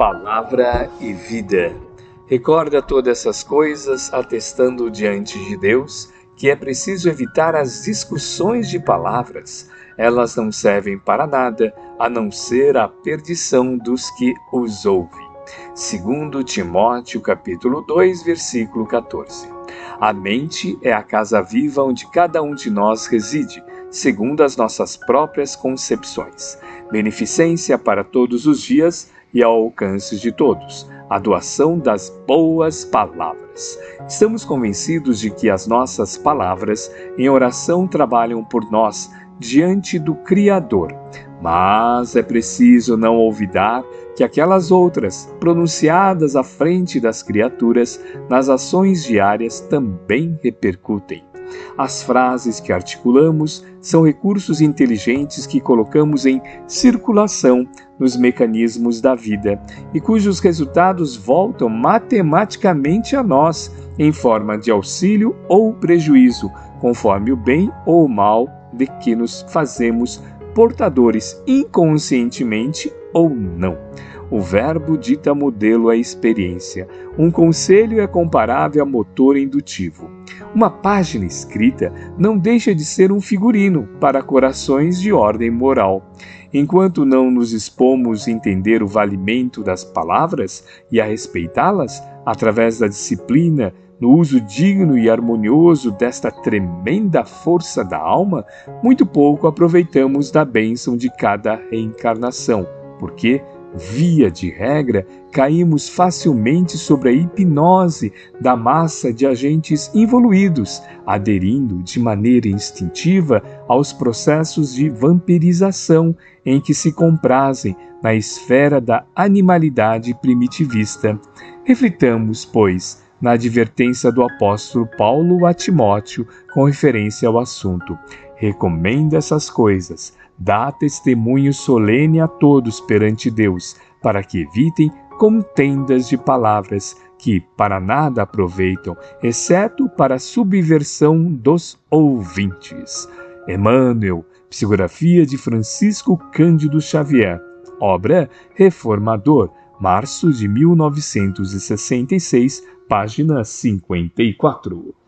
Palavra e vida. Recorda todas essas coisas, atestando diante de Deus que é preciso evitar as discussões de palavras. Elas não servem para nada a não ser a perdição dos que os ouvem. Segundo Timóteo capítulo 2, versículo 14. A mente é a casa viva onde cada um de nós reside, segundo as nossas próprias concepções. Beneficência para todos os dias e ao alcance de todos, a doação das boas palavras. Estamos convencidos de que as nossas palavras em oração trabalham por nós diante do Criador. Mas é preciso não olvidar que aquelas outras, pronunciadas à frente das criaturas, nas ações diárias também repercutem. As frases que articulamos são recursos inteligentes que colocamos em circulação nos mecanismos da vida e cujos resultados voltam matematicamente a nós em forma de auxílio ou prejuízo, conforme o bem ou o mal de que nos fazemos portadores inconscientemente ou não. O verbo dita modelo à experiência. Um conselho é comparável a motor indutivo. Uma página escrita não deixa de ser um figurino para corações de ordem moral. Enquanto não nos expomos a entender o valimento das palavras e a respeitá-las, através da disciplina, no uso digno e harmonioso desta tremenda força da alma, muito pouco aproveitamos da bênção de cada reencarnação, porque Via de regra, caímos facilmente sobre a hipnose da massa de agentes involuídos, aderindo de maneira instintiva aos processos de vampirização em que se comprazem na esfera da animalidade primitivista. Reflitamos, pois, na advertência do apóstolo Paulo a Timóteo com referência ao assunto. Recomenda essas coisas Dá testemunho solene a todos perante Deus, para que evitem contendas de palavras que para nada aproveitam, exceto para a subversão dos ouvintes. Emmanuel, psicografia de Francisco Cândido Xavier, obra Reformador, março de 1966, página 54.